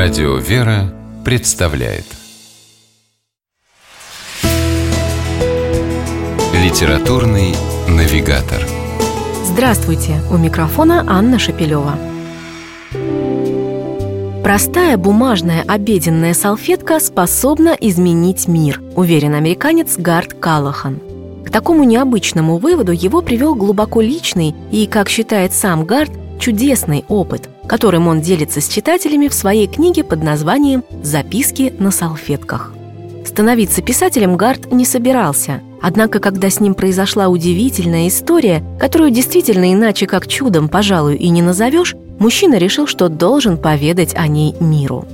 Радио «Вера» представляет Литературный навигатор Здравствуйте! У микрофона Анна Шапилева. Простая бумажная обеденная салфетка способна изменить мир, уверен американец Гард Калахан. К такому необычному выводу его привел глубоко личный и, как считает сам Гард, чудесный опыт – которым он делится с читателями в своей книге под названием «Записки на салфетках». Становиться писателем Гард не собирался, однако когда с ним произошла удивительная история, которую действительно иначе как чудом, пожалуй, и не назовешь, мужчина решил, что должен поведать о ней миру.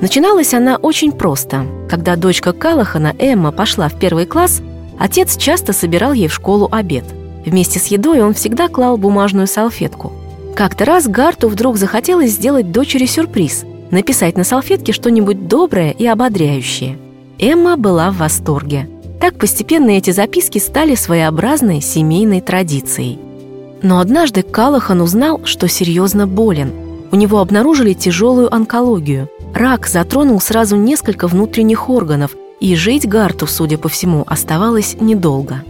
Начиналась она очень просто. Когда дочка Калахана, Эмма, пошла в первый класс, отец часто собирал ей в школу обед. Вместе с едой он всегда клал бумажную салфетку – как-то раз Гарту вдруг захотелось сделать дочери сюрприз – написать на салфетке что-нибудь доброе и ободряющее. Эмма была в восторге. Так постепенно эти записки стали своеобразной семейной традицией. Но однажды Калахан узнал, что серьезно болен. У него обнаружили тяжелую онкологию. Рак затронул сразу несколько внутренних органов, и жить Гарту, судя по всему, оставалось недолго.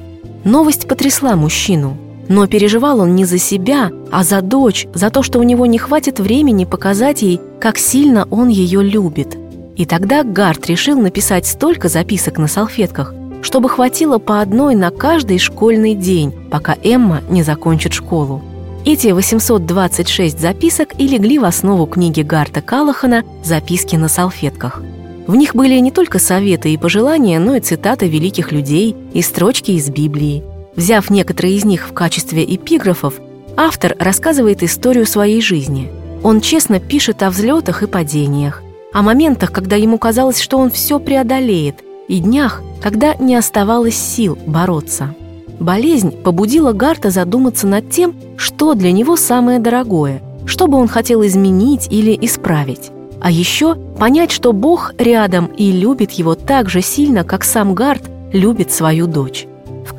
Новость потрясла мужчину – но переживал он не за себя, а за дочь, за то, что у него не хватит времени показать ей, как сильно он ее любит. И тогда Гарт решил написать столько записок на салфетках, чтобы хватило по одной на каждый школьный день, пока Эмма не закончит школу. Эти 826 записок и легли в основу книги Гарта Калахана «Записки на салфетках». В них были не только советы и пожелания, но и цитаты великих людей и строчки из Библии. Взяв некоторые из них в качестве эпиграфов, автор рассказывает историю своей жизни. Он честно пишет о взлетах и падениях, о моментах, когда ему казалось, что он все преодолеет, и днях, когда не оставалось сил бороться. Болезнь побудила Гарта задуматься над тем, что для него самое дорогое, что бы он хотел изменить или исправить. А еще понять, что Бог рядом и любит его так же сильно, как сам Гарт любит свою дочь.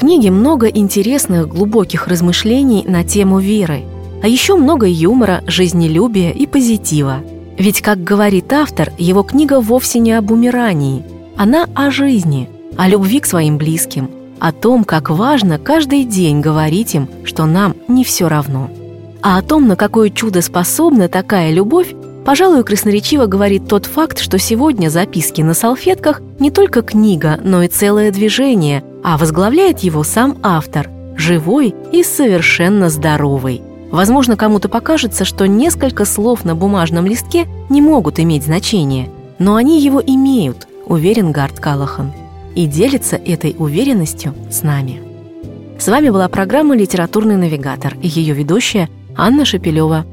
Книге много интересных, глубоких размышлений на тему веры, а еще много юмора, жизнелюбия и позитива. Ведь, как говорит автор, его книга вовсе не об умирании. Она о жизни, о любви к своим близким, о том, как важно каждый день говорить им, что нам не все равно. А о том, на какое чудо способна такая любовь, Пожалуй, красноречиво говорит тот факт, что сегодня записки на салфетках не только книга, но и целое движение, а возглавляет его сам автор, живой и совершенно здоровый. Возможно, кому-то покажется, что несколько слов на бумажном листке не могут иметь значения, но они его имеют, уверен Гард Калахан, и делится этой уверенностью с нами. С вами была программа «Литературный навигатор» и ее ведущая Анна Шапилева –